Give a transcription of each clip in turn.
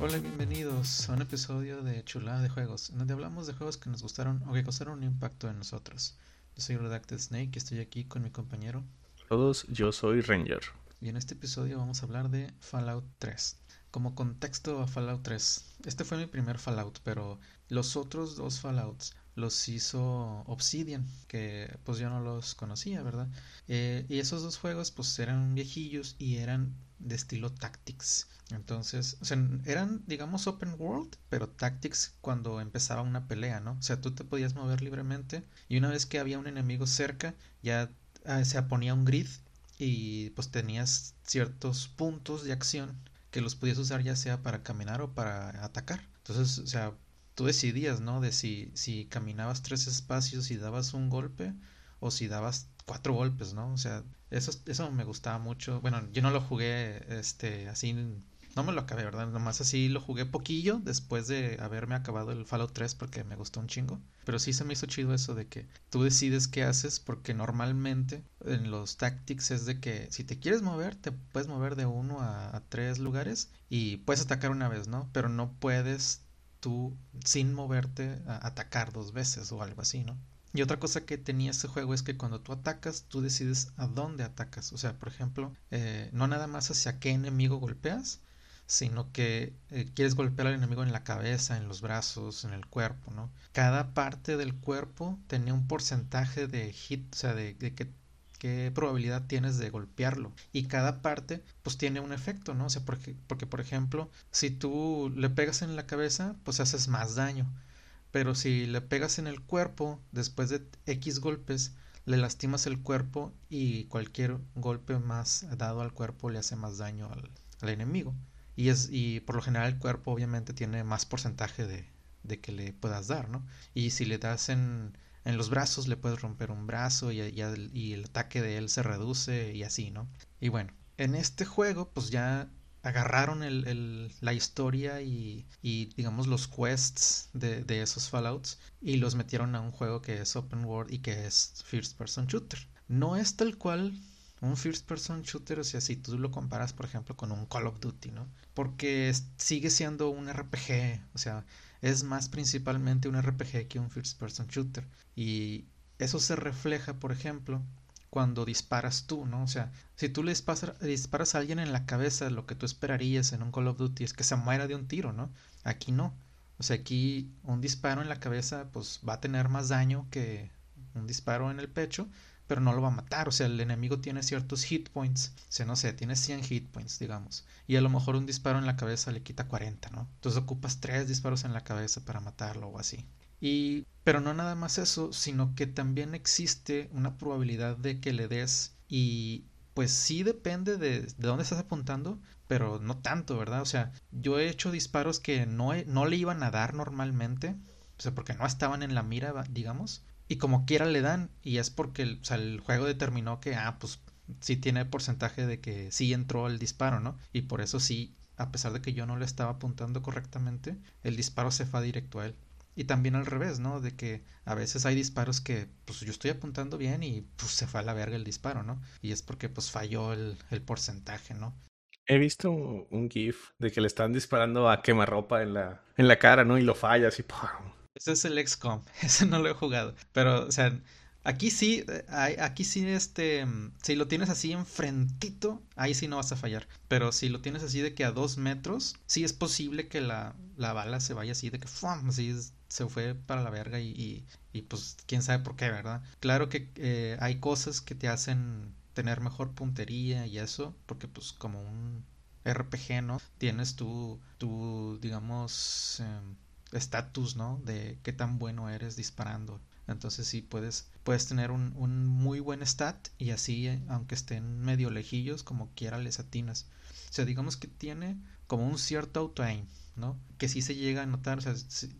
Hola y bienvenidos a un episodio de Chulada de Juegos, en donde hablamos de juegos que nos gustaron o que causaron un impacto en nosotros. Yo soy Redacted Snake y estoy aquí con mi compañero. Todos, yo soy Ranger. Y en este episodio vamos a hablar de Fallout 3. Como contexto a Fallout 3, este fue mi primer Fallout, pero los otros dos Fallouts los hizo Obsidian, que pues yo no los conocía, ¿verdad? Eh, y esos dos juegos pues eran viejillos y eran de estilo Tactics. Entonces, o sea, eran, digamos, open world, pero Tactics cuando empezaba una pelea, ¿no? O sea, tú te podías mover libremente y una vez que había un enemigo cerca, ya ah, se ponía un grid y pues tenías ciertos puntos de acción que los podías usar ya sea para caminar o para atacar. Entonces, o sea, tú decidías, ¿no? De si, si caminabas tres espacios y dabas un golpe o si dabas cuatro golpes, ¿no? O sea, eso, eso me gustaba mucho. Bueno, yo no lo jugué este, así, no me lo acabé, ¿verdad? Nomás así lo jugué poquillo después de haberme acabado el Fallout 3 porque me gustó un chingo. Pero sí se me hizo chido eso de que tú decides qué haces porque normalmente en los tactics es de que si te quieres mover, te puedes mover de uno a, tres lugares y puedes atacar una vez, ¿no? Pero no puedes tú sin moverte atacar dos veces o algo así, ¿no? Y otra cosa que tenía este juego es que cuando tú atacas, tú decides a dónde atacas. O sea, por ejemplo, eh, no nada más hacia qué enemigo golpeas, sino que eh, quieres golpear al enemigo en la cabeza, en los brazos, en el cuerpo, ¿no? Cada parte del cuerpo tenía un porcentaje de hit, o sea, de, qué probabilidad tienes de golpearlo. Y cada parte pues tiene un efecto, ¿no? O sea, porque, porque por ejemplo, si tú le pegas en la cabeza, pues haces más daño. Pero si le pegas en el cuerpo, después de X golpes, le lastimas el cuerpo y cualquier golpe más dado al cuerpo le hace más daño al, al enemigo. Y, es, y por lo general el cuerpo obviamente tiene más porcentaje de, de que le puedas dar, ¿no? Y si le das en, en los brazos le puedes romper un brazo y, y, el ataque de él se reduce y así, ¿no? Y bueno, en este juego pues ya agarraron la historia y, digamos los quests de, de, esos Fallouts y los metieron a un juego que es open world y que es first person shooter. No es tal cual un first person shooter, o sea, si tú lo comparas por ejemplo con un Call of Duty, ¿no? Porque sigue siendo un RPG, o sea, es más principalmente un RPG que un first person shooter. Y eso se refleja, por ejemplo, cuando disparas tú, ¿no? O sea, si tú le disparas, a alguien en la cabeza, lo que tú esperarías en un Call of Duty es que se muera de un tiro, ¿no? Aquí no. O sea, aquí un disparo en la cabeza pues va a tener más daño que un disparo en el pecho pero no lo va a matar. O sea, el enemigo tiene ciertos hit points. O sea, no sé, tiene 100 hit points, digamos. Y a lo mejor un disparo en la cabeza le quita 40, ¿no? Entonces ocupas 3 disparos en la cabeza para matarlo o así. Y, pero no nada más eso, sino que también existe una probabilidad de que le des y pues sí depende de, de dónde estás apuntando, pero no tanto, ¿verdad? O sea, yo he hecho disparos que no, no le iban a dar normalmente, o sea, porque no estaban en la mira, digamos, y como quiera le dan y es porque el, juego determinó que, ah, pues sí tiene porcentaje de que sí entró el disparo, ¿no? Y por eso sí, a pesar de que yo no le estaba apuntando correctamente, el disparo se fue directo a él. Y también al revés, ¿no? De que a veces hay disparos que pues yo estoy apuntando bien y pues se fue a la verga el disparo, ¿no? Y es porque pues falló el, el porcentaje, ¿no? He visto un GIF de que le están disparando a quemarropa en la, en la cara, ¿no? Y lo falla así, ¡pum! Ese es el XCOM, ese no lo he jugado. Pero, o sea, aquí sí, aquí sí, este, si lo tienes así enfrentito, ahí sí no vas a fallar. Pero si lo tienes así de que a dos metros, sí es posible que la, la bala se vaya así de que, ¡fum! Así se fue para la verga y, y, pues quién sabe por qué, ¿verdad? Claro que eh, hay cosas que te hacen tener mejor puntería y eso, porque pues como un RPG, ¿no? Tienes tu, tu digamos, eh, estatus, ¿no? De qué tan bueno eres disparando. Entonces sí puedes, puedes tener un, un muy buen stat y así, eh, aunque estén medio lejillos, como quiera les atinas. O sea, digamos que tiene como un cierto auto-aim, ¿no? Que sí se llega a notar, o sea,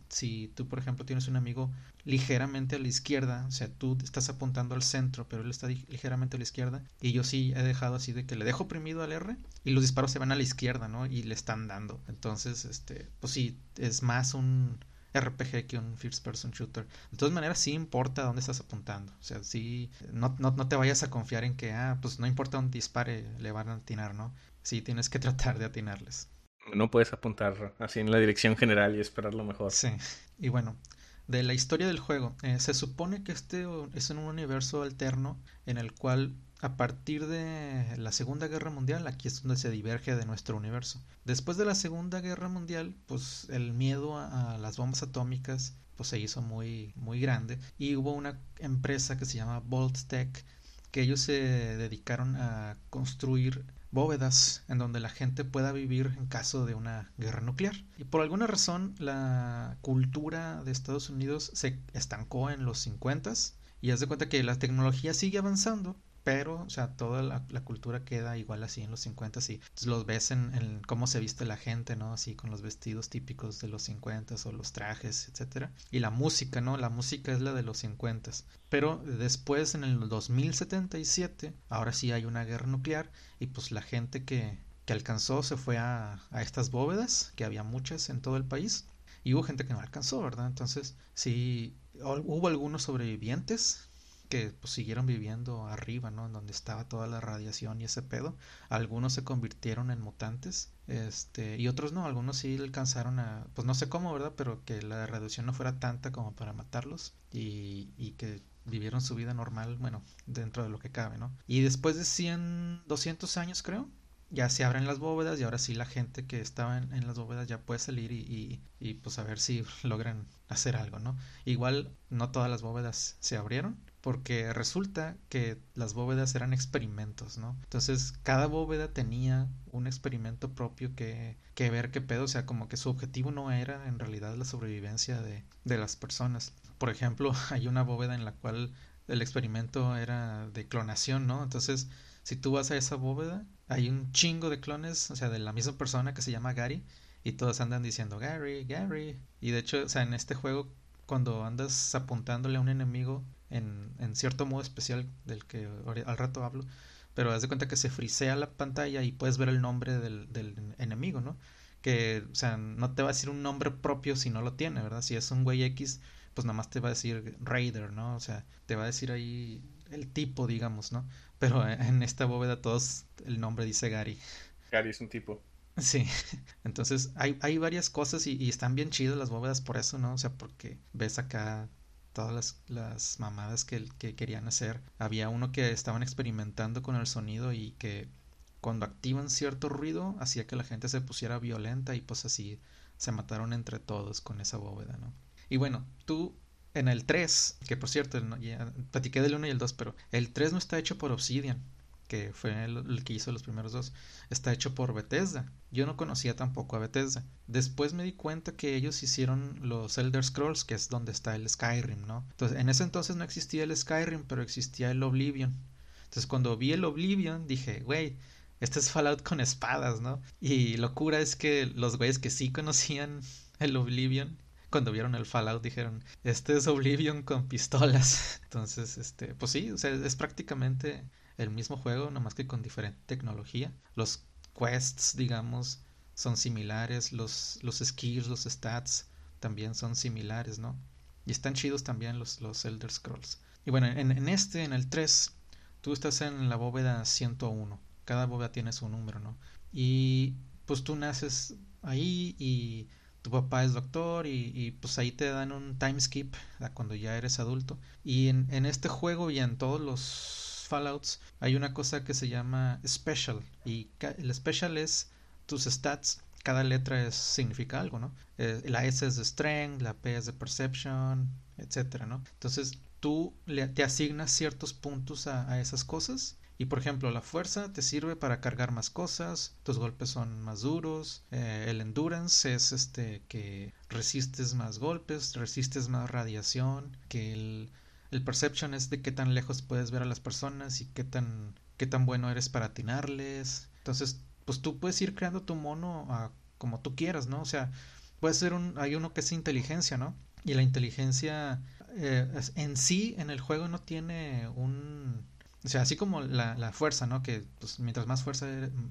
si, tú, por ejemplo, tienes un amigo ligeramente a la izquierda, o sea, tú estás apuntando al centro, pero él está ligeramente a la izquierda, y yo sí he dejado así de que le dejo oprimido al R y los disparos se van a la izquierda, ¿no? Y le están dando. Entonces, este, pues sí, es más un RPG que un first person shooter. De todas maneras, sí importa dónde estás apuntando. O sea, sí, no, no, no te vayas a confiar en que, ah, pues no importa dónde dispare, le van a atinar, ¿no? Sí, tienes que tratar de atinarles. No puedes apuntar así en la dirección general y esperar lo mejor. Sí, y bueno, de la historia del juego, eh, se supone que este es un universo alterno en el cual a partir de la Segunda Guerra Mundial, aquí es donde se diverge de nuestro universo. Después de la Segunda Guerra Mundial, pues el miedo a, las bombas atómicas pues se hizo muy muy grande y hubo una empresa que se llama Tech que ellos se dedicaron a construir bóvedas en donde la gente pueda vivir en caso de una guerra nuclear. Y por alguna razón la cultura de Estados Unidos se estancó en los 50 y haz de cuenta que la tecnología sigue avanzando, pero, o sea, toda la, cultura queda igual así en los 50 y los ves en, cómo se viste la gente, ¿no? Así con los vestidos típicos de los 50 o los trajes, etcétera. Y la música, ¿no? La música es la de los 50 Pero después, en el 2077, ahora sí hay una guerra nuclear y pues la gente que, que alcanzó se fue a, a estas bóvedas, que había muchas en todo el país. Y hubo gente que no alcanzó, ¿verdad? Entonces, sí, hubo algunos sobrevivientes que pues, siguieron viviendo arriba, ¿no? En donde estaba toda la radiación y ese pedo. Algunos se convirtieron en mutantes, este, y otros no, algunos sí alcanzaron a, pues no sé cómo, ¿verdad? Pero que la radiación no fuera tanta como para matarlos y, que vivieron su vida normal, bueno, dentro de lo que cabe, ¿no? Y después de 100, 200 años creo, ya se abren las bóvedas y ahora sí la gente que estaba en, las bóvedas ya puede salir y, y, y, pues a ver si logran hacer algo, ¿no? Igual no todas las bóvedas se abrieron, porque resulta que las bóvedas eran experimentos, ¿no? Entonces cada bóveda tenía un experimento propio que, que ver qué pedo, o sea, como que su objetivo no era en realidad la sobrevivencia de, de las personas. Por ejemplo, hay una bóveda en la cual el experimento era de clonación, ¿no? Entonces, si tú vas a esa bóveda, hay un chingo de clones, o sea, de la misma persona que se llama Gary, y todos andan diciendo Gary, Gary. Y de hecho, o sea, en este juego, cuando andas apuntándole a un enemigo, en, en cierto modo especial del que al rato hablo, pero haz de cuenta que se frisea la pantalla y puedes ver el nombre del, del, enemigo, ¿no? Que, o sea, no te va a decir un nombre propio si no lo tiene, ¿verdad? Si es un güey X, pues nada más te va a decir Raider, ¿no? O sea, te va a decir ahí el tipo, digamos, ¿no? Pero en esta bóveda todos el nombre dice Gary. Gary es un tipo. Sí, entonces hay, hay varias cosas y, y, están bien chidas las bóvedas por eso, ¿no? O sea, porque ves acá todas las, mamadas que, que, querían hacer. Había uno que estaban experimentando con el sonido y que cuando activan cierto ruido hacía que la gente se pusiera violenta y pues así se mataron entre todos con esa bóveda, ¿no? Y bueno, tú en el 3, que por cierto, platiqué del 1 y el 2, pero el 3 no está hecho por Obsidian que fue el, que hizo los primeros dos, está hecho por Bethesda. Yo no conocía tampoco a Bethesda. Después me di cuenta que ellos hicieron los Elder Scrolls, que es donde está el Skyrim, ¿no? Entonces, en ese entonces no existía el Skyrim, pero existía el Oblivion. Entonces, cuando vi el Oblivion, dije, güey, este es Fallout con espadas, ¿no? Y locura es que los güeyes que sí conocían el Oblivion cuando vieron el Fallout dijeron, este es Oblivion con pistolas. Entonces, este, pues sí, o sea, es prácticamente el mismo juego, nomás que con diferente tecnología. Los quests, digamos, son similares, los, los skills, los stats también son similares, ¿no? Y están chidos también los, los Elder Scrolls. Y bueno, en, en este, en el 3, tú estás en la bóveda 101. Cada bóveda tiene su número, ¿no? Y pues tú naces ahí y tu papá es doctor y, pues ahí te dan un time skip a cuando ya eres adulto. Y en, en este juego y en todos los Fallouts hay una cosa que se llama Special y el Special es tus stats cada letra significa algo, ¿no? Eh, la S es de Strength, la P es de Perception, etcétera, ¿no? Entonces tú te asignas ciertos puntos a, esas cosas y por ejemplo, la fuerza te sirve para cargar más cosas, tus golpes son más duros, eh, el endurance es este que resistes más golpes, resistes más radiación, que el el perception es de qué tan lejos puedes ver a las personas y qué tan, qué tan bueno eres para atinarles. Entonces, pues tú puedes ir creando tu mono como tú quieras, ¿no? O sea, puede ser un, hay uno que es inteligencia, ¿no? Y la inteligencia eh, en sí, en el juego no tiene un... O sea, así como la, la fuerza, ¿no? Que pues, mientras más fuerza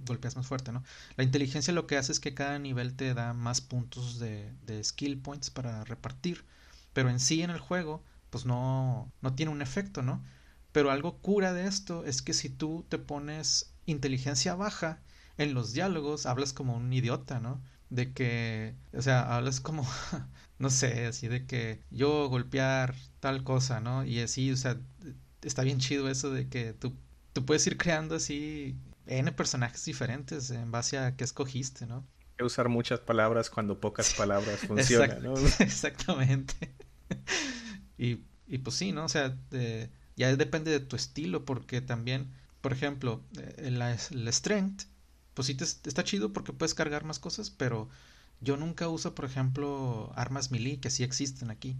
golpeas más fuerte, ¿no? La inteligencia lo que hace es que cada nivel te da más puntos de, de skill points para repartir. Pero en sí en el juego pues no, no tiene un efecto, ¿no? Pero algo cura de esto es que si tú te pones inteligencia baja, en los diálogos hablas como un idiota, ¿no? De que, o sea, hablas como, no sé, así de que yo golpear tal cosa, ¿no? Y así, o sea, está bien chido eso de que tú, tú puedes ir creando así N personajes diferentes en base a qué escogiste, ¿no? usar muchas palabras cuando pocas palabras funcionan, ¿no? Exactamente. Y, y, pues sí, ¿no? O sea, ya depende de tu estilo, porque también, por ejemplo, el, el strength, pues sí te, está chido porque puedes cargar más cosas, pero yo nunca uso, por ejemplo, armas melee que sí existen aquí.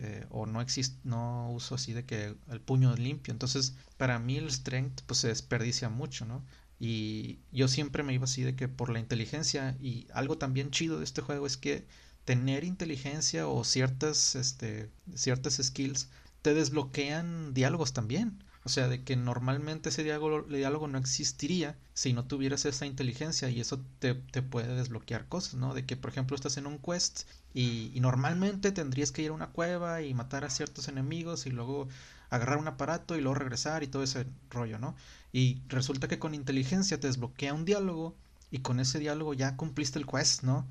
Eh, o no existe, no uso así de que el puño limpio. Entonces, para mí el strength pues se desperdicia mucho, ¿no? Y yo siempre me iba así de que por la inteligencia y algo también chido de este juego es que tener inteligencia o ciertas, este, ciertas skills te desbloquean diálogos también. O sea, de que normalmente ese diálogo, diálogo no existiría si no tuvieras esa inteligencia y eso te, te, puede desbloquear cosas, ¿no? De que, por ejemplo, estás en un quest y, y, normalmente tendrías que ir a una cueva y matar a ciertos enemigos y luego agarrar un aparato y luego regresar y todo ese rollo, ¿no? Y resulta que con inteligencia te desbloquea un diálogo y con ese diálogo ya cumpliste el quest, ¿no?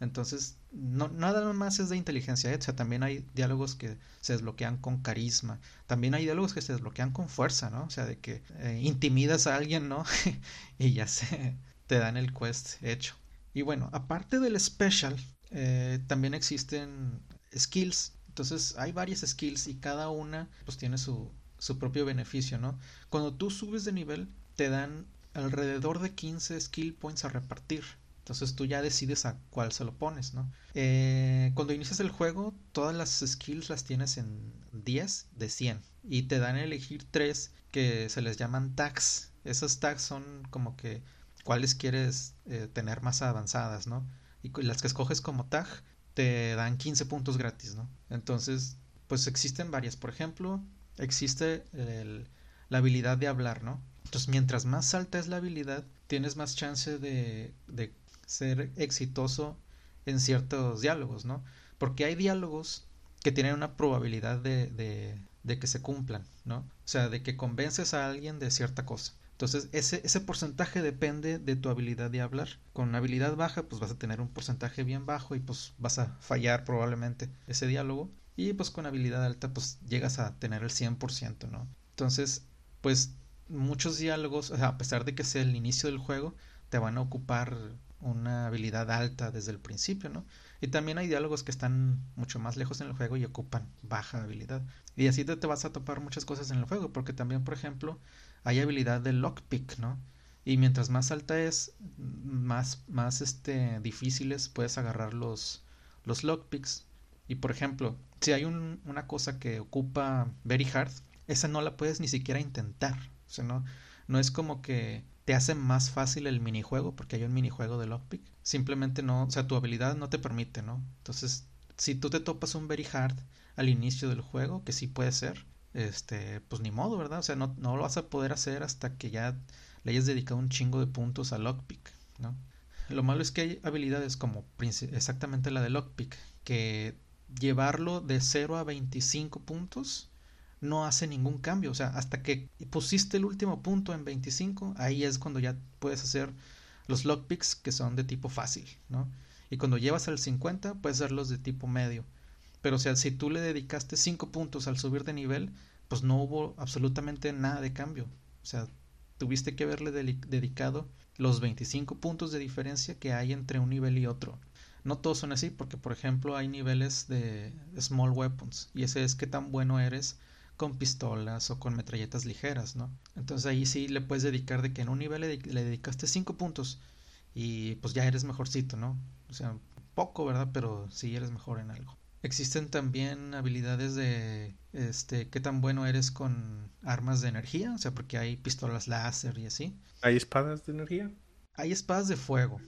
Entonces, no, nada más es de inteligencia, ¿eh? o sea, también hay diálogos que se desbloquean con carisma, también hay diálogos que se desbloquean con fuerza, ¿no? O sea, de que eh, intimidas a alguien, ¿no? y ya se te dan el quest hecho. Y bueno, aparte del special, eh, también existen skills entonces hay varias skills y cada una pues tiene su, su propio beneficio, ¿no? Cuando tú subes de nivel te dan alrededor de 15 skill points a repartir. Entonces tú ya decides a cuál se lo pones, ¿no? Eh, cuando inicias el juego, todas las skills las tienes en 10 de 100 y te dan a elegir 3 que se les llaman tags. Esos tags son como que cuáles quieres eh, tener más avanzadas, ¿no? Y las que escoges como tag te dan 15 puntos gratis, ¿no? Entonces, pues existen varias. Por ejemplo, existe la habilidad de hablar, ¿no? Entonces, mientras más alta es la habilidad, tienes más chance de ser exitoso en ciertos diálogos, ¿no? Porque hay diálogos que tienen una probabilidad de, que se cumplan, ¿no? O sea, de que convences a alguien de cierta cosa. Entonces, ese, ese porcentaje depende de tu habilidad de hablar. Con una habilidad baja, pues vas a tener un porcentaje bien bajo y pues vas a fallar probablemente ese diálogo. Y pues con habilidad alta, pues llegas a tener el 100%, ¿no? Entonces, pues muchos diálogos, a pesar de que sea el inicio del juego, te van a ocupar una habilidad alta desde el principio, ¿no? Y también hay diálogos que están mucho más lejos en el juego y ocupan baja habilidad. Y así te, te vas a topar muchas cosas en el juego, porque también, por ejemplo, hay habilidad de lockpick, ¿no? Y mientras más alta es, más, más este, difíciles puedes agarrar los, los lockpicks. Y por ejemplo, si hay un, una cosa que ocupa very hard, esa no la puedes ni siquiera intentar. O sea, no, no es como que te hace más fácil el minijuego, porque hay un minijuego de lockpick. Simplemente no, o sea, tu habilidad no te permite, ¿no? Entonces, si tú te topas un very hard al inicio del juego, que sí puede ser, este, pues ni modo, ¿verdad? O sea, no, no lo vas a poder hacer hasta que ya le hayas dedicado un chingo de puntos a Lockpick, ¿no? Lo malo es que hay habilidades como exactamente la de Lockpick, que llevarlo de 0 a 25 puntos no hace ningún cambio. O sea, hasta que pusiste el último punto en 25, ahí es cuando ya puedes hacer los lockpicks que son de tipo fácil, ¿no? Y cuando llevas al 50, puedes hacerlos de tipo medio. Pero o sea, si tú le dedicaste 5 puntos al subir de nivel, pues no hubo absolutamente nada de cambio. O sea, tuviste que haberle dedicado los 25 puntos de diferencia que hay entre un nivel y otro. No todos son así, porque por ejemplo hay niveles de small weapons, y ese es qué tan bueno eres con pistolas o con metralletas ligeras, ¿no? Entonces ahí sí le puedes dedicar de que en un nivel le, le dedicaste 5 puntos y pues ya eres mejorcito, ¿no? O sea, poco, ¿verdad? Pero sí eres mejor en algo. Existen también habilidades de este qué tan bueno eres con armas de energía, o sea, porque hay pistolas láser y así. ¿Hay espadas de energía? Hay espadas de fuego,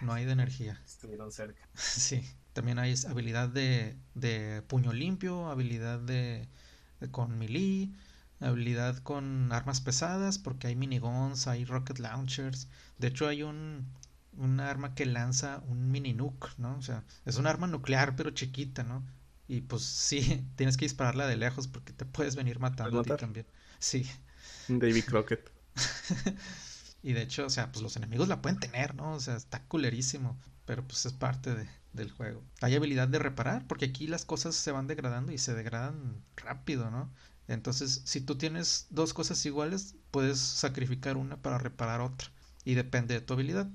no hay de energía. Estuvieron cerca. Sí, también hay habilidad de, de puño limpio, habilidad de, de con melee, habilidad con armas pesadas, porque hay miniguns, hay rocket launchers. De hecho, hay un un arma que lanza un mini nuke, ¿no? O sea, es un arma nuclear pero chiquita, ¿no? Y pues sí, tienes que dispararla de lejos porque te puedes venir matando a ti también. Sí. Un David Crockett. Y de hecho, o sea, pues los enemigos la pueden tener, ¿no? O sea, está culerísimo. Pero pues es parte de, del juego. Hay habilidad de reparar, porque aquí las cosas se van degradando y se degradan rápido, ¿no? Entonces, si tú tienes dos cosas iguales, puedes sacrificar una para reparar otra. Y depende de tu habilidad.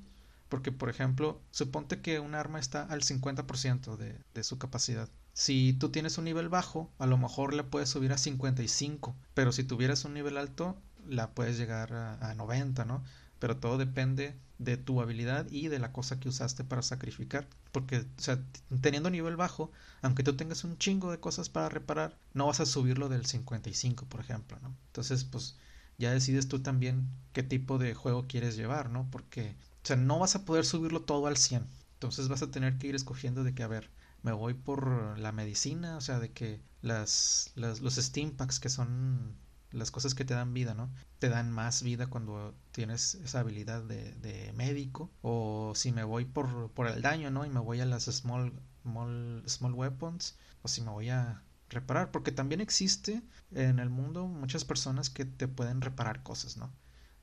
Porque, por ejemplo, suponte que un arma está al 50% de, de su capacidad. Si tú tienes un nivel bajo, a lo mejor la puedes subir a 55, pero si tuvieras un nivel alto, la puedes llegar a, 90, ¿no? Pero todo depende de tu habilidad y de la cosa que usaste para sacrificar. Porque, o sea, teniendo nivel bajo, aunque tú tengas un chingo de cosas para reparar, no vas a subirlo del 55, por ejemplo, ¿no? Entonces, pues ya decides tú también qué tipo de juego quieres llevar, ¿no? Porque, o sea, no vas a poder subirlo todo al 100. Entonces vas a tener que ir escogiendo de que, a ver, me voy por la medicina, o sea, de que las, las los Steam Packs que son las cosas que te dan vida, ¿no? Te dan más vida cuando tienes esa habilidad de, médico. O si me voy por, por, el daño, ¿no? Y me voy a las small, small, small weapons. O si me voy a reparar. Porque también existe en el mundo muchas personas que te pueden reparar cosas, ¿no?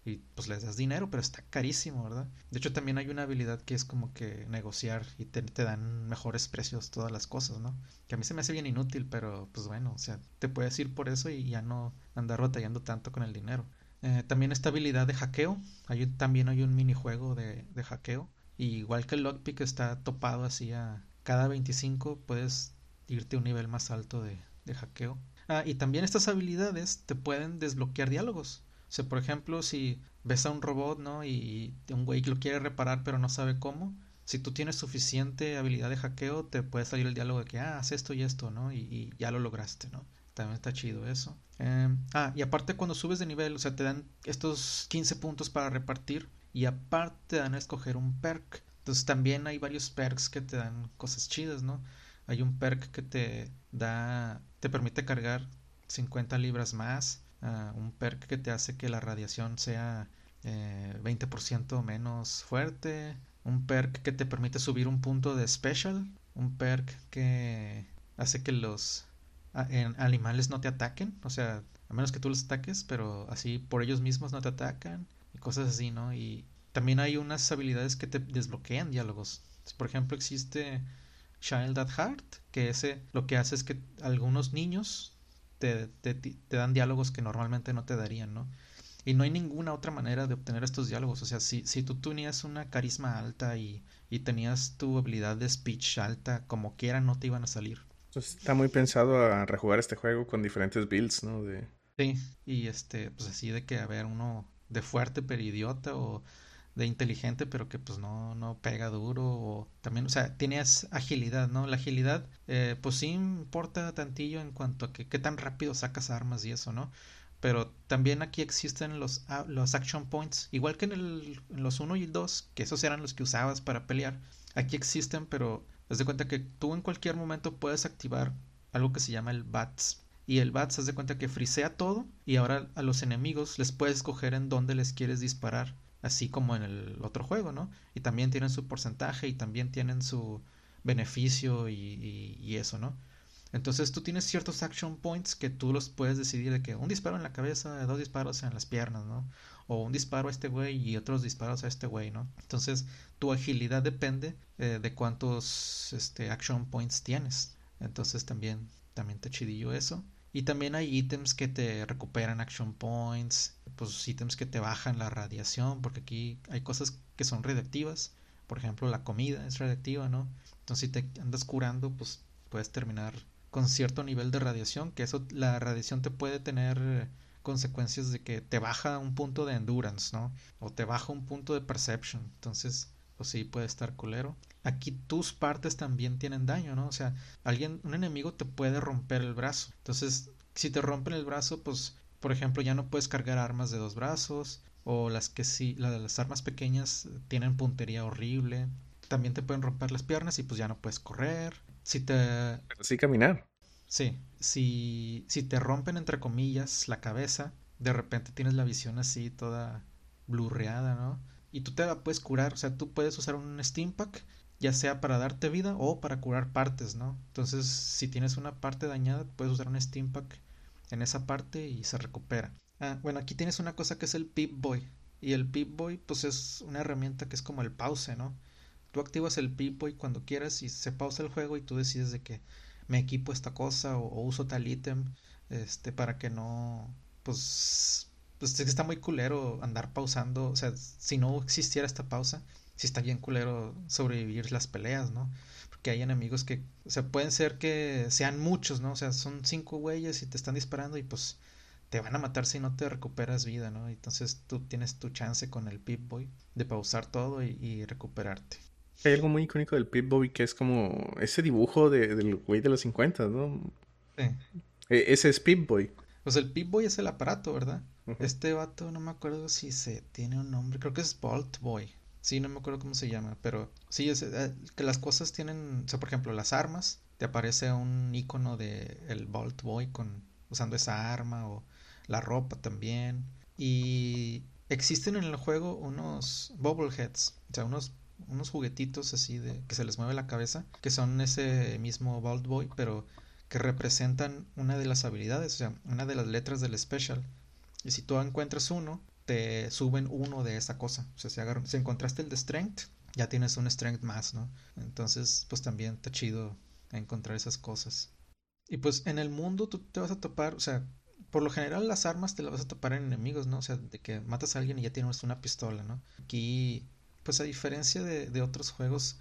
Y pues les das dinero, pero está carísimo, ¿verdad? De hecho, también hay una habilidad que es como que negociar y te, dan mejores precios todas las cosas, ¿no? Que a mí se me hace bien inútil, pero pues bueno, o sea, te puedes ir por eso y ya no andar batallando tanto con el dinero. Eh, también esta habilidad de hackeo, hay, también hay un minijuego de, de hackeo. Y igual que el lockpick está topado así a cada 25, puedes irte a un nivel más alto de, de hackeo. Ah, y también estas habilidades te pueden desbloquear diálogos. O sea, por ejemplo, si ves a un robot, ¿no? Y un güey lo quiere reparar pero no sabe cómo, si tú tienes suficiente habilidad de hackeo, te puede salir el diálogo de que, ah, haz esto y esto, ¿no? Y, ya lo lograste, ¿no? También está chido eso. Em, ah, y aparte cuando subes de nivel, o sea, te dan estos 15 puntos para repartir y aparte te dan a escoger un perk. Entonces también hay varios perks que te dan cosas chidas, ¿no? Hay un perk que te da, te permite cargar 50 libras más un perk que te hace que la radiación sea eh, 20% menos fuerte, un perk que te permite subir un punto de special, un perk que hace que los animales no te ataquen, o sea, a menos que tú los ataques, pero así por ellos mismos no te atacan y cosas así, ¿no? Y también hay unas habilidades que te desbloquean diálogos. Por ejemplo, existe Child at Heart, que ese lo que hace es que algunos niños te, dan diálogos que normalmente no te darían, ¿no? Y no hay ninguna otra manera de obtener estos diálogos. O sea, si, si tú tenías una carisma alta y, y tenías tu habilidad de speech alta, como quiera, no te iban a salir. Está muy pensado a rejugar este juego con diferentes builds, ¿no? De... Sí, y este, pues así de que, a ver, uno de fuerte pero idiota o de inteligente, pero que pues no, no pega duro. O también, o sea, tienes agilidad, ¿no? La agilidad, eh, pues sí importa tantillo en cuanto a que qué tan rápido sacas armas y eso, ¿no? Pero también aquí existen los, los action points, igual que en, el, los 1 y el 2, que esos eran los que usabas para pelear. Aquí existen, pero haz de cuenta que tú en cualquier momento puedes activar algo que se llama el BATS. Y el BATS haz de cuenta que frisea todo y ahora a los enemigos les puedes escoger en dónde les quieres disparar así como en el otro juego, ¿no? Y también tienen su porcentaje y también tienen su beneficio y, eso, ¿no? Entonces tú tienes ciertos action points que tú los puedes decidir de que un disparo en la cabeza, dos disparos en las piernas, ¿no? O un disparo a este güey y otros disparos a este güey, ¿no? Entonces tu agilidad depende eh, de cuántos este, action points tienes. Entonces también, también te chidillo eso. Y también hay ítems que te recuperan action points, pues ítems que te bajan la radiación, porque aquí hay cosas que son radiactivas. Por ejemplo, la comida es radiactiva, ¿no? Entonces si te andas curando, pues puedes terminar con cierto nivel de radiación, que eso, la radiación te puede tener consecuencias de que te baja un punto de endurance, ¿no? O te baja un punto de perception. Entonces, pues sí, puede estar culero aquí tus partes también tienen daño, ¿no? O sea, alguien, un enemigo te puede romper el brazo. Entonces, si te rompen el brazo, pues, por ejemplo, ya no puedes cargar armas de dos brazos. O las que sí, las armas pequeñas tienen puntería horrible. También te pueden romper las piernas y pues ya no puedes correr. Si te... Pero sí caminar. Sí, si, si te rompen entre comillas la cabeza, de repente tienes la visión así toda blurreada, ¿no? Y tú te la puedes curar, o sea, tú puedes usar un Steam Pack ya sea para darte vida o para curar partes, ¿no? Entonces, si tienes una parte dañada, puedes usar un Steam Pack en esa parte y se recupera. Ah, bueno, aquí tienes una cosa que es el Pip Boy. Y el Pip-Boy, pues es una herramienta que es como el pause, ¿no? Tú activas el Pip-Boy cuando quieras y se pausa el juego y tú decides de que me equipo esta cosa o, uso tal ítem este, para que no, pues, pues está muy culero andar pausando, o sea, si no existiera esta pausa, si está bien culero sobrevivir las peleas, ¿no? Porque hay enemigos que, o sea, pueden ser que sean muchos, ¿no? O sea, son cinco güeyes y te están disparando y pues te van a matar si no te recuperas vida, ¿no? Entonces tú tienes tu chance con el Pip-Boy de pausar todo y, recuperarte. Hay algo muy icónico del Pip-Boy que es como ese dibujo de, del güey de los 50, ¿no? Sí. E, ese es Pip-Boy. Pues el Pip-Boy es el aparato, ¿verdad? Este vato no me acuerdo si se tiene un nombre, creo que es Bolt Boy. Sí, no me acuerdo cómo se llama, pero sí, es, eh, que las cosas tienen, o sea, por ejemplo, las armas, te aparece un icono de el Bolt Boy con usando esa arma o la ropa también. Y existen en el juego unos bobbleheads, o sea, unos, unos juguetitos así de que se les mueve la cabeza, que son ese mismo Vault Boy, pero que representan una de las habilidades, o sea, una de las letras del special. Y si tú encuentras uno, te suben uno de esa cosa. O sea, si, si encontraste el de Strength, ya tienes un Strength más, ¿no? Entonces, pues también está chido encontrar esas cosas. Y pues en el mundo tú te vas a topar, o sea, por lo general las armas te las vas a topar en enemigos, ¿no? O sea, de que matas a alguien y ya tienes una pistola, ¿no? Aquí, pues a diferencia de, otros juegos,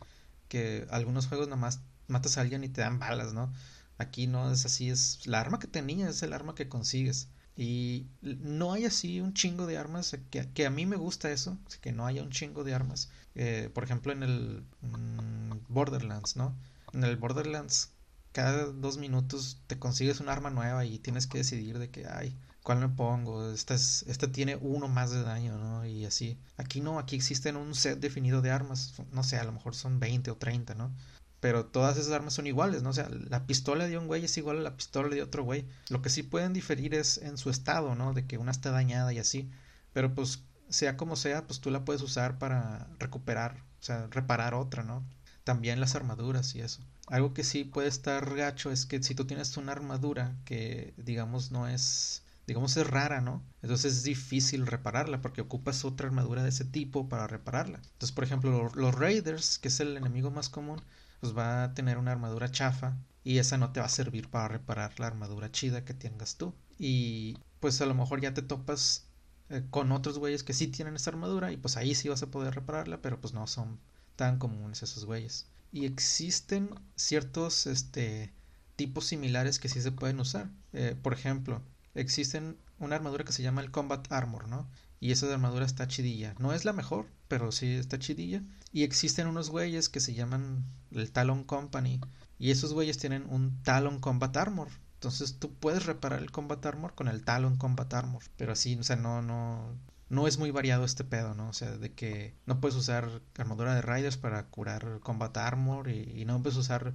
que algunos juegos nomás matas a alguien y te dan balas, ¿no? Aquí no es así, es la arma que tenías, es el arma que consigues. Y no hay así un chingo de armas, que, que a mí me gusta eso, que no haya un chingo de armas. Eh, por ejemplo, en el mm, Borderlands, ¿no? En el Borderlands cada dos minutos te consigues un arma nueva y tienes que decidir de que, ay, ¿cuál me pongo? Esta, es, esta tiene uno más de daño, ¿no? Y así. Aquí no, aquí existen un set definido de armas. No sé, a lo mejor son 20 o 30, ¿no? Pero todas esas armas son iguales, ¿no? O sea, la pistola de un güey es igual a la pistola de otro güey. Lo que sí pueden diferir es en su estado, ¿no? De que una está dañada y así. Pero pues, sea como sea, pues tú la puedes usar para recuperar, o sea, reparar otra, ¿no? También las armaduras y eso. Algo que sí puede estar gacho es que si tú tienes una armadura que digamos no es digamos es rara, ¿no? Entonces es difícil repararla porque ocupas otra armadura de ese tipo para repararla. Entonces, por ejemplo, los Raiders, que es el enemigo más común, pues va a tener una armadura chafa y esa no te va a servir para reparar la armadura chida que tengas tú. Y pues a lo mejor ya te topas eh, con otros güeyes que sí tienen esa armadura y pues ahí sí vas a poder repararla, pero pues no son tan comunes esos güeyes y existen ciertos este, tipos similares que sí se pueden usar. Eh, por ejemplo, existen una armadura que se llama el Combat Armor, ¿no? Y esa armadura está chidilla. No es la mejor, pero sí está chidilla. Y existen unos güeyes que se llaman el Talon Company. Y esos güeyes tienen un Talon Combat Armor. Entonces tú puedes reparar el Combat Armor con el Talon Combat Armor. Pero así, o sea, no, no, no es muy variado este pedo, ¿no? O sea, de que no puedes usar armadura de Riders para curar Combat Armor y, no puedes usar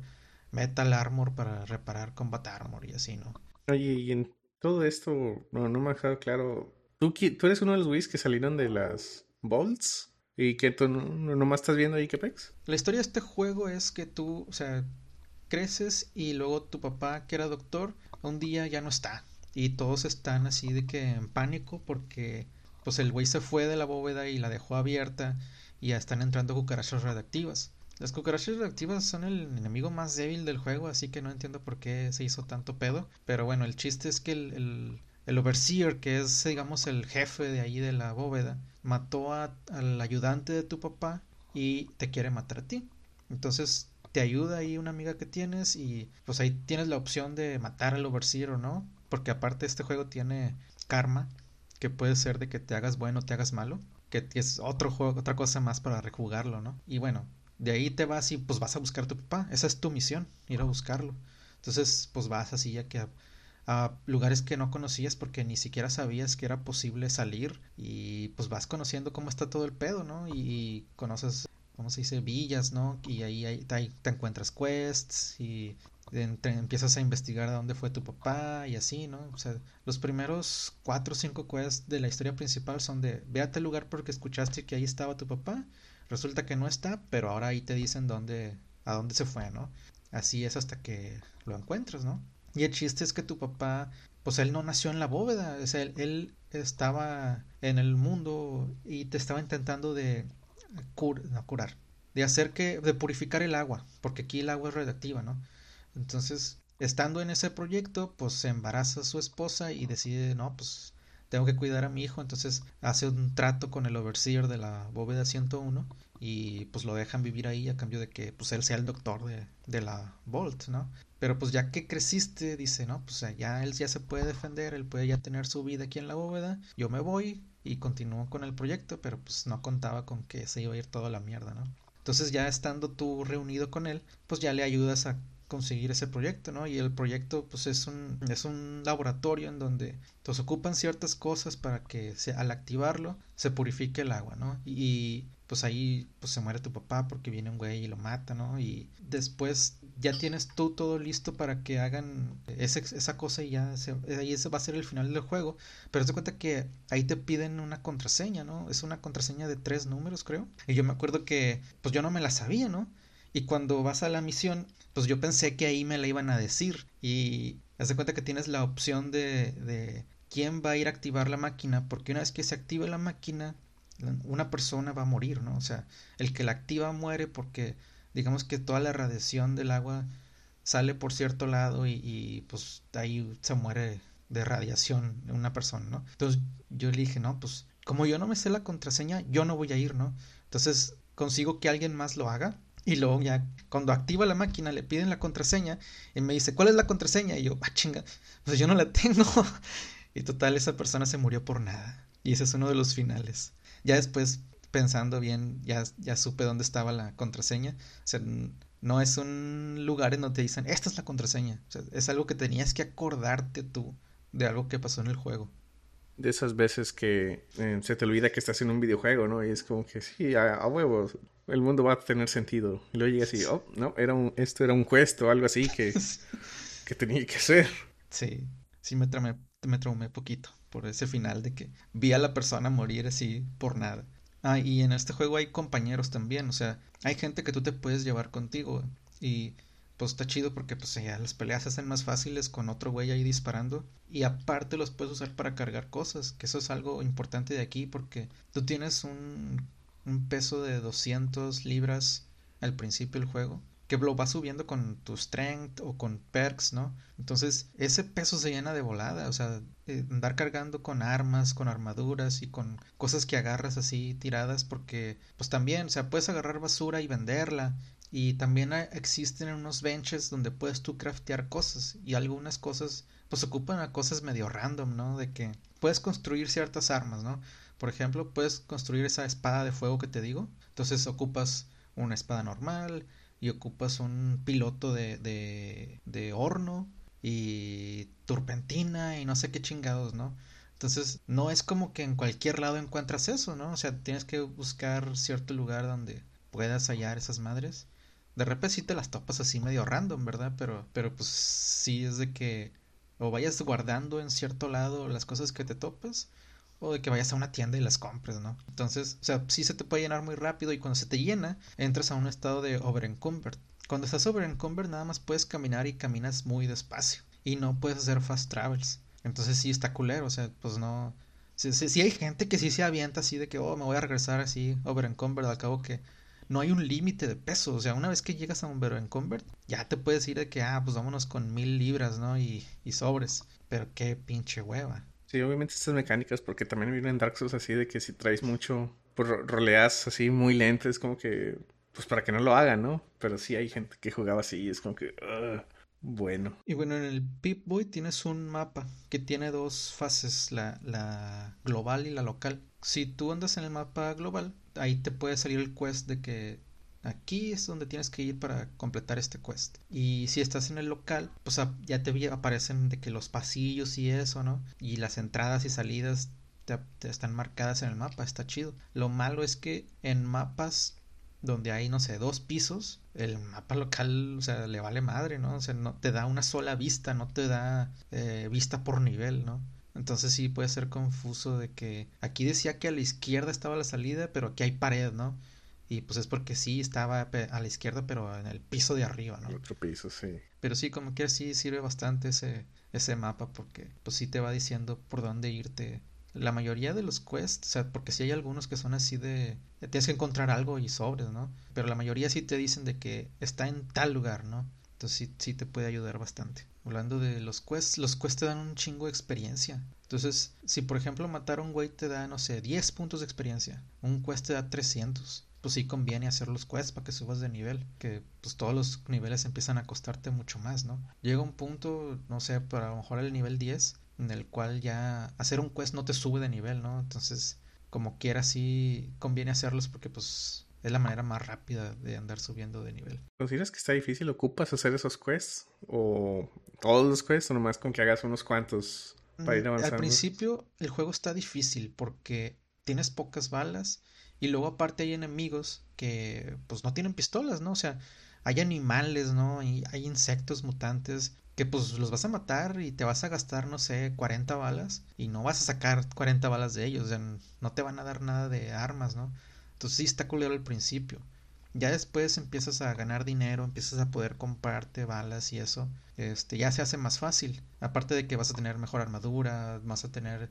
Metal Armor para reparar Combat Armor y así, ¿no? Oye, y en todo esto, no, no me ha dejado claro. ¿Tú, eres uno de los güeyes que salieron de las Bolts y que tú no, nomás estás viendo ahí que pex. La historia de este juego es que tú, o sea, creces y luego tu papá, que era doctor, un día ya no está. Y todos están así de que en pánico porque pues el güey se fue de la bóveda y la dejó abierta y ya están entrando cucarachas radioactivas. Las cucarachas radioactivas son el enemigo más débil del juego, así que no entiendo por qué se hizo tanto pedo. Pero bueno, el chiste es que el, overseer, que es digamos el jefe de ahí de la bóveda, mató a, al ayudante de tu papá y te quiere matar a ti. Entonces te ayuda ahí una amiga que tienes y pues ahí tienes la opción de matar al overseer o no. Porque aparte este juego tiene karma que puede ser de que te hagas bueno o te hagas malo, que es otro juego, otra cosa más para rejugarlo, ¿no? Y bueno, de ahí te vas y pues vas a buscar a tu papá, esa es tu misión, ir a buscarlo. Entonces, pues vas así ya que a, lugares que no conocías porque ni siquiera sabías que era posible salir y pues vas conociendo cómo está todo el pedo, ¿no? Y, conoces, ¿cómo se dice? Villas, ¿no? Y ahí, ahí, te encuentras quests y empiezas a investigar de dónde fue tu papá y así, ¿no? O sea, los primeros cuatro o cinco quests de la historia principal son de ve a tal lugar porque escuchaste que ahí estaba tu papá, resulta que no está, pero ahora ahí te dicen dónde, a dónde se fue, ¿no? Así es hasta que lo encuentras, ¿no? Y el chiste es que tu papá, pues él no nació en la bóveda, o sea, él, estaba en el mundo y te estaba intentando de curar, de hacer que, de purificar el agua, porque aquí el agua es radiactiva, ¿no? Entonces, estando en ese proyecto, pues se embaraza a su esposa y decide, no, pues tengo que cuidar a mi hijo, entonces hace un trato con el overseer de la bóveda 101 y pues lo dejan vivir ahí a cambio de que pues él sea el doctor de, de la Vault, ¿no? Pero pues ya que creciste, dice, no, pues ya él ya se puede defender, él puede ya tener su vida aquí en la bóveda, yo me voy y continúo con el proyecto, pero pues no contaba con que se iba a ir toda la mierda, ¿no? Entonces ya estando tú reunido con él, pues ya le ayudas a conseguir ese proyecto, ¿no? Y el proyecto pues es un, es un laboratorio en donde pues ocupan ciertas cosas para que al activarlo se purifique el agua, ¿no? Y, pues ahí pues se muere tu papá porque viene un güey y lo mata, ¿no? Y después ya tienes tú todo listo para que hagan esa cosa y ya se, ahí ese va a ser el final del juego. Pero te cuenta que ahí te piden una contraseña, ¿no? Es una contraseña de tres números, creo. Y yo me acuerdo que pues yo no me la sabía, ¿no? Y cuando vas a la misión, pues yo pensé que ahí me la iban a decir. Y haz de cuenta que tienes la opción de, de quién va a ir a activar la máquina, porque una vez que se active la máquina, una persona va a morir, ¿no? O sea, el que la activa muere porque digamos que toda la radiación del agua sale por cierto lado y, pues ahí se muere de radiación una persona, ¿no? Entonces yo le dije, no, pues como yo no me sé la contraseña, yo no voy a ir, ¿no? Entonces consigo que alguien más lo haga y luego ya cuando activa la máquina le piden la contraseña y me dice, ¿cuál es la contraseña? Y yo, ah, chinga, pues yo no la tengo. y total, esa persona se murió por nada. Y ese es uno de los finales. Ya después, pensando bien, ya, ya supe dónde estaba la contraseña. O sea, no es un lugar en donde te dicen, esta es la contraseña. O sea, es algo que tenías que acordarte tú de algo que pasó en el juego. De esas veces que eh, se te olvida que estás en un videojuego, ¿no? Y es como que sí, a, huevos, el mundo va a tener sentido. Y luego llegas y, oh, no, era un, esto era un quest o algo así que, que tenía que ser. Sí, sí me traumé, me traumé poquito por ese final de que vi a la persona morir así por nada. Ah, y en este juego hay compañeros también, o sea, hay gente que tú te puedes llevar contigo y pues está chido porque pues ya las peleas se hacen más fáciles con otro güey ahí disparando y aparte los puedes usar para cargar cosas, que eso es algo importante de aquí porque tú tienes un, un peso de 200 libras al principio del juego que lo vas subiendo con tu strength o con perks, ¿no? Entonces ese peso se llena de volada, o sea, eh, andar cargando con armas, con armaduras y con cosas que agarras así tiradas porque pues también, o sea, puedes agarrar basura y venderla y también existen unos benches donde puedes tú craftear cosas y algunas cosas pues ocupan a cosas medio random, ¿no? De que puedes construir ciertas armas, ¿no? Por ejemplo, puedes construir esa espada de fuego que te digo, entonces ocupas una espada normal, y ocupas un piloto de, de, de horno y turpentina y no sé qué chingados, ¿no? Entonces, no es como que en cualquier lado encuentras eso, ¿no? O sea, tienes que buscar cierto lugar donde puedas hallar esas madres. De repente sí te las topas así medio random, ¿verdad? Pero, pero pues sí es de que o vayas guardando en cierto lado las cosas que te topas o de que vayas a una tienda y las compres, ¿no? Entonces, o sea, sí se te puede llenar muy rápido y cuando se te llena, entras a un estado de overencumbered. Cuando estás overencumbered nada más puedes caminar y caminas muy despacio y no puedes hacer fast travels. Entonces sí está culero, o sea, pues no... Sí, hay gente que sí se avienta así de que, oh, me voy a regresar así overencumbered, al cabo que no hay un límite de peso, o sea, una vez que llegas a un overencumbered, ya te puedes ir de que, ah, pues vámonos con mil libras, ¿no? Y, y sobres, pero qué pinche hueva. Sí, obviamente estas mecánicas, porque también vienen Dark Souls así de que si traes mucho, pues roleas así muy lento, es como que, pues para que no lo hagan, ¿no? Pero sí hay gente que jugaba así, es como que, bueno. Y bueno, en el Pip Boy tienes un mapa que tiene dos fases, la, la global y la local. Si tú andas en el mapa global, ahí te puede salir el quest de que Aquí es donde tienes que ir para completar este quest. Y si estás en el local, pues ya te aparecen de que los pasillos y eso, ¿no? Y las entradas y salidas te, están marcadas en el mapa, está chido. Lo malo es que en mapas donde hay, no sé, dos pisos, el mapa local, o sea, le vale madre, ¿no? O sea, no te da una sola vista, no te da eh, vista por nivel, ¿no? Entonces sí puede ser confuso de que aquí decía que a la izquierda estaba la salida, pero aquí hay pared, ¿no? Y pues es porque sí estaba a la izquierda, pero en el piso de arriba, ¿no? Otro piso, sí. Pero sí, como que sí sirve bastante ese, ese mapa porque pues sí te va diciendo por dónde irte la mayoría de los quests, o sea, porque si hay algunos que son así de, tienes que encontrar algo y sobres, ¿no? Pero la mayoría sí te dicen de que está en tal lugar, ¿no? Entonces sí, sí te puede ayudar bastante. Hablando de los quests, los quests te dan un chingo de experiencia. Entonces, si por ejemplo matar a un güey te da, no sé, 10 puntos de experiencia, un quest te da 300 pues sí conviene hacer los quests para que subas de nivel, que pues todos los niveles empiezan a costarte mucho más, ¿no? Llega un punto, no sé, para a lo mejor el nivel 10, en el cual ya hacer un quest no te sube de nivel, ¿no? Entonces, como quiera sí conviene hacerlos porque pues es la manera más rápida de andar subiendo de nivel. ¿Consideras que está difícil? ¿Ocupas hacer esos quests? ¿O todos los quests o nomás con que hagas unos cuantos para ir mm, avanzando? Al principio el juego está difícil porque tienes pocas balas y luego aparte hay enemigos que pues no tienen pistolas, ¿no? O sea, hay animales, ¿no? Y hay insectos mutantes que pues los vas a matar y te vas a gastar, no sé, 40 balas y no vas a sacar 40 balas de ellos, o sea, no te van a dar nada de armas, ¿no? Entonces sí está culero al principio. Ya después empiezas a ganar dinero, empiezas a poder comprarte balas y eso, este, ya se hace más fácil. Aparte de que vas a tener mejor armadura, vas a tener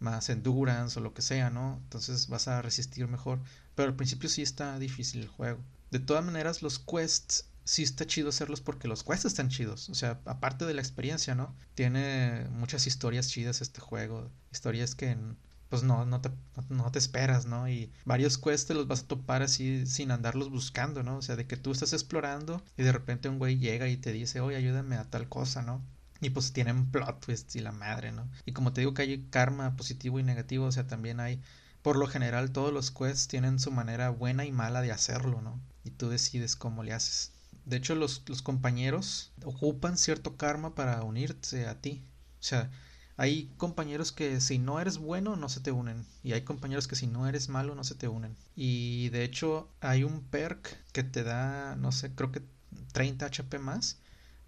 más endurance o lo que sea, ¿no? Entonces vas a resistir mejor. Pero al principio sí está difícil el juego. De todas maneras, los quests sí está chido hacerlos porque los quests están chidos. O sea, aparte de la experiencia, ¿no? Tiene muchas historias chidas este juego. Historias que pues no, no te, no te esperas, ¿no? Y varios quests te los vas a topar así sin andarlos buscando, ¿no? O sea, de que tú estás explorando y de repente un güey llega y te dice, oye, ayúdame a tal cosa, ¿no? Y pues tienen plot twists y la madre, ¿no? Y como te digo que hay karma positivo y negativo, o sea, también hay, por lo general, todos los quests tienen su manera buena y mala de hacerlo, ¿no? Y tú decides cómo le haces. De hecho, los, los compañeros ocupan cierto karma para unirse a ti. O sea, hay compañeros que si no eres bueno no se te unen. Y hay compañeros que si no eres malo no se te unen. Y de hecho hay un perk que te da, no sé, creo que 30 HP más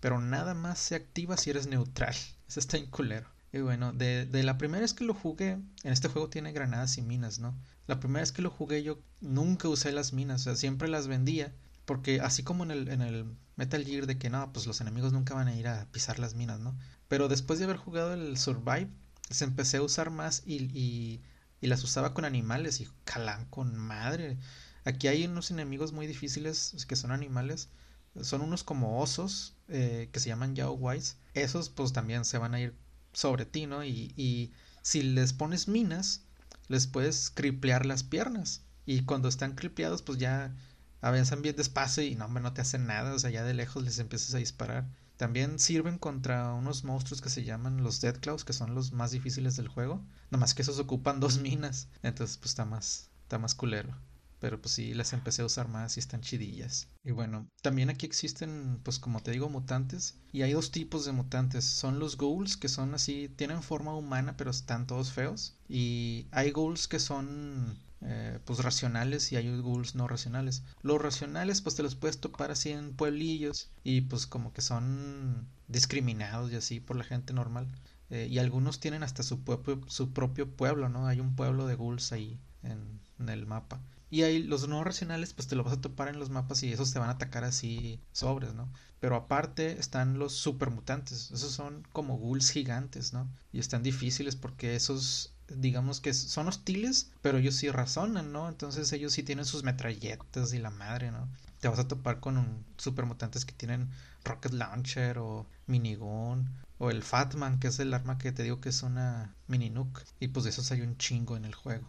pero nada más se activa si eres neutral. Eso está en culero. Y bueno, de, de, la primera vez que lo jugué, en este juego tiene granadas y minas, ¿no? La primera vez que lo jugué yo nunca usé las minas, o sea, siempre las vendía, porque así como en el, en el Metal Gear de que no, pues los enemigos nunca van a ir a pisar las minas, ¿no? Pero después de haber jugado el Survive, se empecé a usar más y, y, y las usaba con animales y calan con madre. Aquí hay unos enemigos muy difíciles que son animales son unos como osos eh, que se llaman Yao Wise. Esos pues también se van a ir sobre ti, ¿no? Y, y si les pones minas, les puedes criplear las piernas. Y cuando están cripleados, pues ya avanzan bien despacio y no, hombre, no te hacen nada. O sea, ya de lejos les empiezas a disparar. También sirven contra unos monstruos que se llaman los Dead Claws, que son los más difíciles del juego. Nada más que esos ocupan dos minas. Entonces, pues está más, está más culero pero pues sí las empecé a usar más y están chidillas. Y bueno, también aquí existen, pues como te digo, mutantes. Y hay dos tipos de mutantes. Son los ghouls, que son así, tienen forma humana, pero están todos feos. Y hay ghouls que son eh, pues racionales y hay ghouls no racionales. Los racionales pues te los puedes topar así en pueblillos y pues como que son discriminados y así por la gente normal. Eh, y algunos tienen hasta su, su propio pueblo, ¿no? Hay un pueblo de ghouls ahí en, en el mapa. Y ahí los no racionales, pues te lo vas a topar en los mapas y esos te van a atacar así sobres, ¿no? Pero aparte están los supermutantes. Esos son como ghouls gigantes, ¿no? Y están difíciles porque esos, digamos que son hostiles, pero ellos sí razonan, ¿no? Entonces ellos sí tienen sus metralletas y la madre, ¿no? Te vas a topar con un supermutantes que tienen rocket launcher o minigun o el Fatman, que es el arma que te digo que es una mini nuke. Y pues de esos hay un chingo en el juego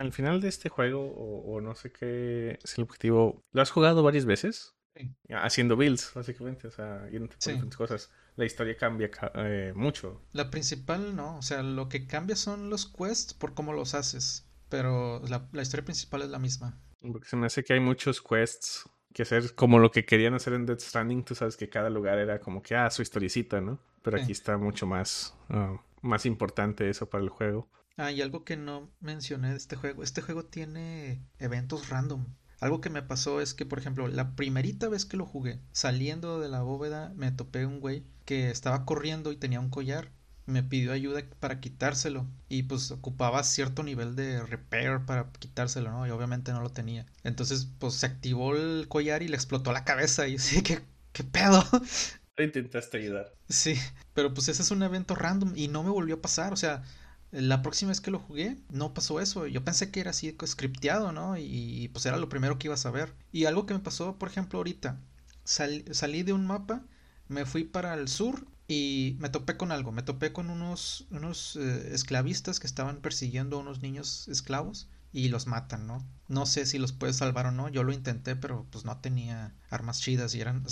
al final de este juego, o, no sé qué es el objetivo, ¿lo has jugado varias veces? Sí. Haciendo builds, básicamente, o sea, yéndote por diferentes cosas. La historia cambia eh, mucho. La principal no, o sea, lo que cambia son los quests por cómo los haces, pero la, historia principal es la misma. Porque se me hace que hay muchos quests que hacer como lo que querían hacer en Dead Stranding, tú sabes que cada lugar era como que, ah, su historicita, ¿no? Pero aquí está mucho más, ah, más importante eso para el juego. Ah, y algo que no mencioné de este juego. Este juego tiene eventos random. Algo que me pasó es que, por ejemplo, la primerita vez que lo jugué, saliendo de la bóveda, me topé un güey que estaba corriendo y tenía un collar. Me pidió ayuda para quitárselo. Y pues ocupaba cierto nivel de repair para quitárselo, ¿no? Y obviamente no lo tenía. Entonces, pues se activó el collar y le explotó la cabeza. Y sí, ¿qué, qué pedo? Intentaste ayudar. Sí, pero pues ese es un evento random y no me volvió a pasar. O sea, La próxima vez que lo jugué, no pasó eso. Yo pensé que era así scripteado, ¿no? Y, pues era lo primero que ibas a ver. Y algo que me pasó, por ejemplo, ahorita. salí de un mapa, me fui para el sur y me topé con algo. Me topé con unos, unos eh, esclavistas que estaban persiguiendo a unos niños esclavos y los matan, ¿no? No sé si los puedes salvar o no. Yo lo intenté, pero pues no tenía armas chidas y eran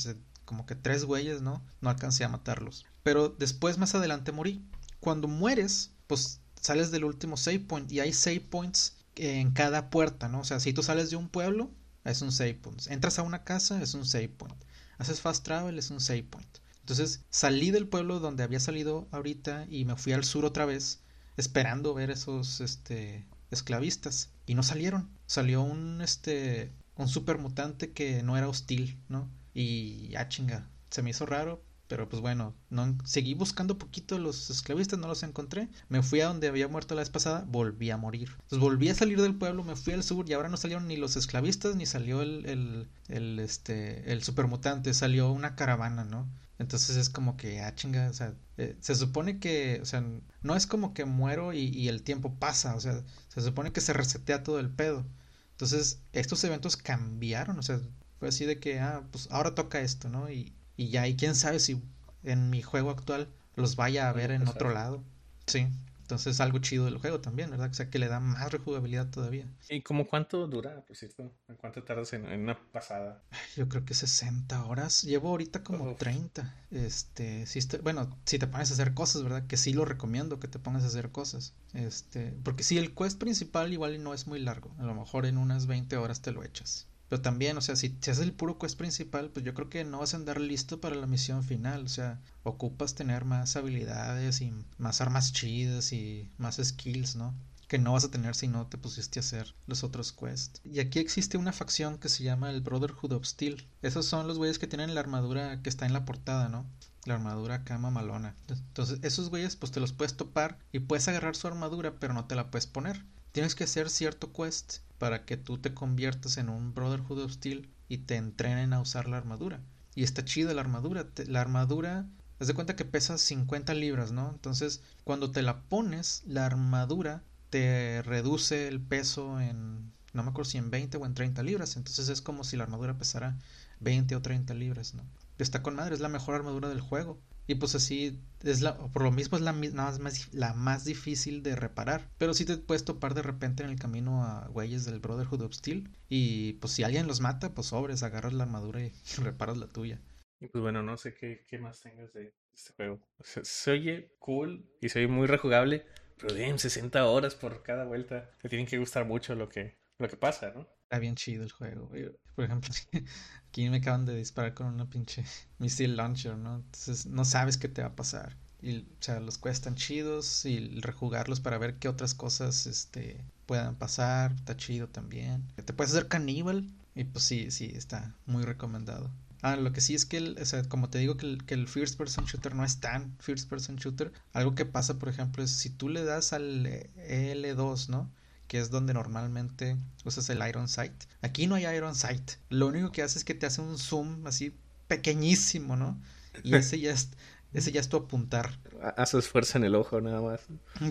como que tres güeyes, ¿no? No alcancé a matarlos. Pero después, más adelante, morí. Cuando mueres, pues sales del último save point y hay save points en cada puerta, ¿no? O sea, si tú sales de un pueblo, es un save point. Entras a una casa, es un save point. Haces fast travel, es un save point. Entonces salí del pueblo donde había salido ahorita y me fui al sur otra vez, esperando ver esos este, esclavistas. Y no salieron. Salió un, este, un super mutante que no era hostil, ¿no? Y ya chinga, se me hizo raro, pero pues bueno, no, seguí buscando poquito los esclavistas, no los encontré. Me fui a donde había muerto la vez pasada, volví a morir. Entonces volví a salir del pueblo, me fui al sur y ahora no salieron ni los esclavistas ni salió el, el, este, el supermutante, salió una caravana, ¿no? Entonces es como que, ah, chinga, o sea, eh, se supone que, o sea, no es como que muero y, y, el tiempo pasa, o sea, se supone que se resetea todo el pedo. Entonces, estos eventos cambiaron, o sea, fue así de que, ah, pues ahora toca esto, ¿no? Y, y ya, y quién sabe si en mi juego actual los vaya a ver en otro lado. Sí. Entonces algo chido del juego también, ¿verdad? O sea, que le da más rejugabilidad todavía. ¿Y como cuánto dura, por cierto? ¿En cuánto tardas en, una pasada? Yo creo que 60 horas. Llevo ahorita como 30. Este, si bueno, si te pones a hacer cosas, ¿verdad? Que sí lo recomiendo que te pongas a hacer cosas. Este, porque si el quest principal igual no es muy largo. A lo mejor en unas 20 horas te lo echas. Pero también, o sea, si, si haces el puro quest principal, pues yo creo que no vas a andar listo para la misión final. O sea, ocupas tener más habilidades y más armas chidas y más skills, ¿no? Que no vas a tener si no te pusiste a hacer los otros quests. Y aquí existe una facción que se llama el Brotherhood of Steel. Esos son los güeyes que tienen la armadura que está en la portada, ¿no? La armadura cama malona. Entonces, esos güeyes, pues te los puedes topar y puedes agarrar su armadura, pero no te la puedes poner. Tienes que hacer cierto quest para que tú te conviertas en un Brotherhood Steel y te entrenen a usar la armadura. Y está chida la armadura. la armadura, haz de cuenta que pesa 50 libras, ¿no? Entonces, cuando te la pones, la armadura te reduce el peso en, no me acuerdo si en 20 o en 30 libras. Entonces es como si la armadura pesara 20 o 30 libras, ¿no? Está con madre, es la mejor armadura del juego. Y pues así, es la, por lo mismo es la, más, la más difícil de reparar. Pero sí te puedes topar de repente en el camino a güeyes del Brotherhood of Steel. Y pues si alguien los mata, pues sobres, agarras la armadura y reparas la tuya. Y pues bueno, no sé qué, qué más tengas de este juego. se oye cool y se oye muy rejugable. Pero bien, 60 horas por cada vuelta. Te tienen que gustar mucho lo que, lo que pasa, ¿no? Está bien chido el juego. Por ejemplo, aquí me acaban de disparar con una pinche missile launcher, ¿no? Entonces no sabes qué te va a pasar. Y, o sea, los cuestan chidos y rejugarlos para ver qué otras cosas este, puedan pasar. Está chido también. Te puedes hacer caníbal. Y pues sí, sí, está muy recomendado. Ah, lo que sí es que, el, o sea, como te digo que el, que el First Person Shooter no es tan First Person Shooter, algo que pasa, por ejemplo, es si tú le das al L2, ¿no? Que es donde normalmente usas el Iron Sight. Aquí no hay Iron Sight. Lo único que hace es que te hace un zoom así pequeñísimo, ¿no? Y ese ya es, ese ya es tu apuntar. Haces fuerza en el ojo nada más.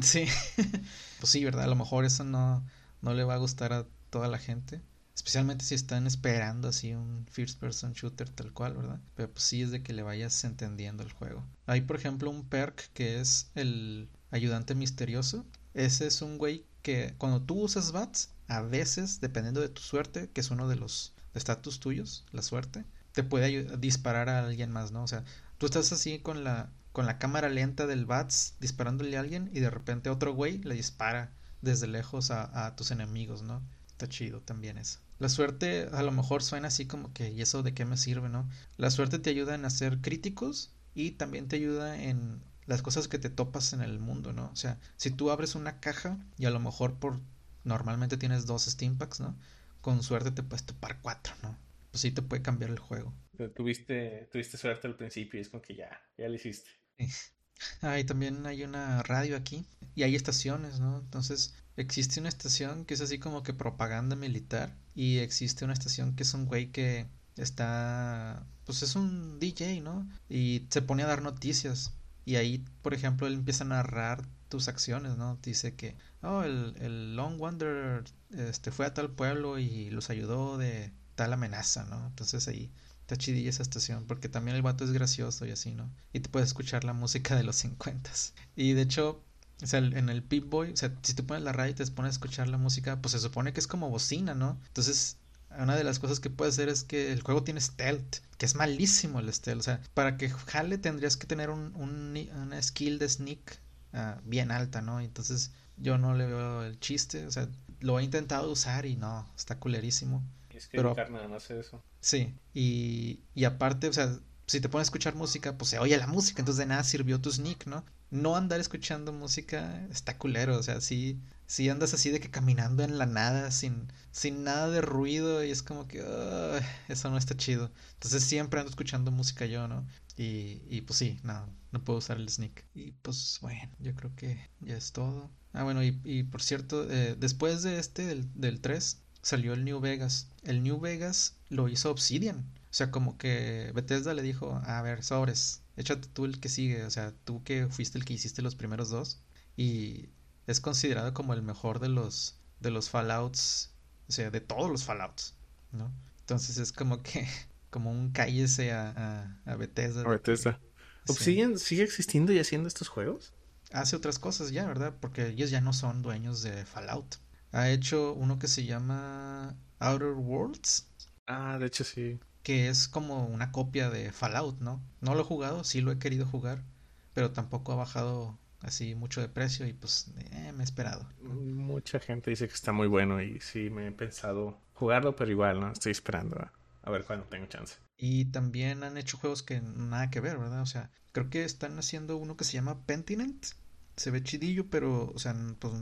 Sí. pues sí, ¿verdad? A lo mejor eso no, no le va a gustar a toda la gente. Especialmente si están esperando así un first person shooter tal cual, ¿verdad? Pero pues sí es de que le vayas entendiendo el juego. Hay por ejemplo un perk que es el ayudante misterioso. Ese es un güey que cuando tú usas bats, a veces, dependiendo de tu suerte, que es uno de los estatus tuyos, la suerte, te puede disparar a alguien más, ¿no? O sea, tú estás así con la, con la cámara lenta del bats disparándole a alguien y de repente otro güey le dispara desde lejos a, a tus enemigos, ¿no? Está chido también eso. La suerte a lo mejor suena así como que, ¿y eso de qué me sirve, no? La suerte te ayuda en hacer críticos y también te ayuda en las cosas que te topas en el mundo, ¿no? O sea, si tú abres una caja y a lo mejor por normalmente tienes dos Steam Packs, ¿no? Con suerte te puedes topar cuatro, ¿no? Pues sí te puede cambiar el juego. Tuviste, tuviste suerte al principio y es como que ya, ya lo hiciste. Sí. Ah, y también hay una radio aquí y hay estaciones, ¿no? Entonces existe una estación que es así como que propaganda militar y existe una estación que es un güey que está, pues es un DJ, ¿no? Y se pone a dar noticias y ahí, por ejemplo, él empieza a narrar tus acciones, ¿no? Dice que, oh, el, el Long Wanderer este, fue a tal pueblo y los ayudó de tal amenaza, ¿no? Entonces ahí está chidilla esa estación, porque también el vato es gracioso y así, ¿no? Y te puedes escuchar la música de los 50. Y de hecho, o sea, en el Pip Boy, o sea, si te pones la radio y te pones a escuchar la música, pues se supone que es como bocina, ¿no? Entonces, una de las cosas que puede hacer es que el juego tiene stealth, que es malísimo el stealth. O sea, para que jale tendrías que tener un, un una skill de sneak ah, bien alta, ¿no? Entonces, yo no le veo el chiste. O sea, lo he intentado usar y no, está culerísimo. Es que pero, nada más eso. Sí, y, y aparte, o sea, si te pones a escuchar música, pues se oye la música, entonces de nada sirvió tu sneak, ¿no? No andar escuchando música está culero, o sea, sí, sí andas así de que caminando en la nada, sin, sin nada de ruido, y es como que, eso no está chido. Entonces siempre ando escuchando música yo, ¿no? Y, y pues sí, no, no puedo usar el sneak. Y pues bueno, yo creo que ya es todo. Ah, bueno, y, y por cierto, eh, después de este, del, del 3, salió el New Vegas. El New Vegas lo hizo Obsidian. O sea, como que Bethesda le dijo, a ver, sobres, échate tú el que sigue. O sea, tú que fuiste el que hiciste los primeros dos. Y es considerado como el mejor de los, de los Fallouts. O sea, de todos los Fallouts, ¿no? Entonces es como que, como un cállese a, a, Bethesda. A Bethesda. ¿Obsidian sigue existiendo y haciendo estos juegos? Hace otras cosas ya, ¿verdad? Porque ellos ya no son dueños de Fallout. Ha hecho uno que se llama Outer Worlds. Ah, de hecho sí. Que es como una copia de Fallout, ¿no? No lo he jugado, sí lo he querido jugar, pero tampoco ha bajado así mucho de precio y pues eh, me he esperado. Mucha gente dice que está muy bueno y sí me he pensado jugarlo, pero igual, ¿no? Estoy esperando a, a ver cuándo tengo chance. Y también han hecho juegos que nada que ver, ¿verdad? O sea, creo que están haciendo uno que se llama Pentinent se ve chidillo, pero, o sea, pues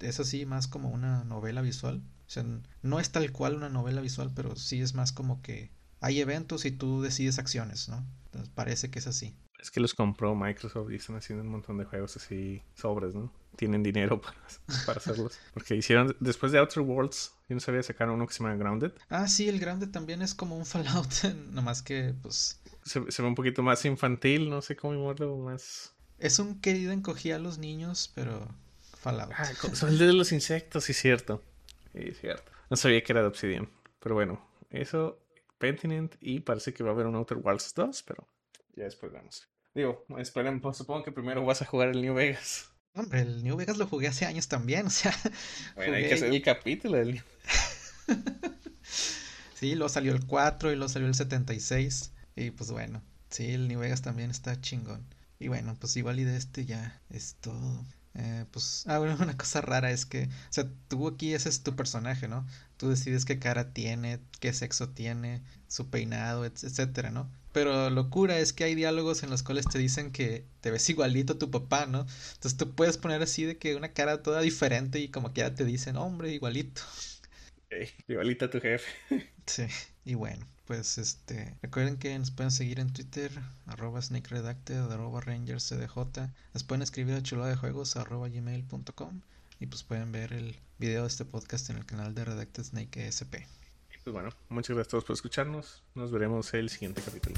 es así más como una novela visual. O sea, no es tal cual una novela visual, pero sí es más como que hay eventos y tú decides acciones, ¿no? Entonces parece que es así. Es que los compró Microsoft y están haciendo un montón de juegos así sobres, ¿no? Tienen dinero para, para hacerlos. Porque hicieron, después de Outer Worlds, yo no sabía sacar uno que se llama Grounded. Ah, sí, el Grounded también es como un Fallout, nomás que pues... Se, se ve un poquito más infantil, no sé cómo llamarlo, más es un querido encogía a los niños, pero Fallout. Ah, son el de los insectos, sí, cierto. Sí, cierto. No sabía que era de Obsidian. Pero bueno, eso, Pentinent y parece que va a haber un Outer Worlds 2, pero ya después vemos. Digo, esperen, pues, supongo que primero vas a jugar el New Vegas. Hombre, el New Vegas lo jugué hace años también, o sea. Bueno, hay que hacer el capítulo del New Sí, luego salió el 4 y luego salió el 76. Y pues bueno, sí, el New Vegas también está chingón. Y bueno, pues igual y de este ya es todo. Eh, pues, ah, bueno, una cosa rara es que, o sea, tú aquí ese es tu personaje, ¿no? Tú decides qué cara tiene, qué sexo tiene, su peinado, etcétera, ¿no? Pero locura es que hay diálogos en los cuales te dicen que te ves igualito a tu papá, ¿no? Entonces tú puedes poner así de que una cara toda diferente y como que ya te dicen, hombre, igualito. igualito a tu jefe. sí, y bueno pues este recuerden que nos pueden seguir en Twitter arroba sneakredacted arroba rangerscdj nos pueden escribir a chulada de juegos arroba gmail.com y pues pueden ver el video de este podcast en el canal de Redacted Snake SP pues bueno muchas gracias a todos por escucharnos. Nos veremos el siguiente capítulo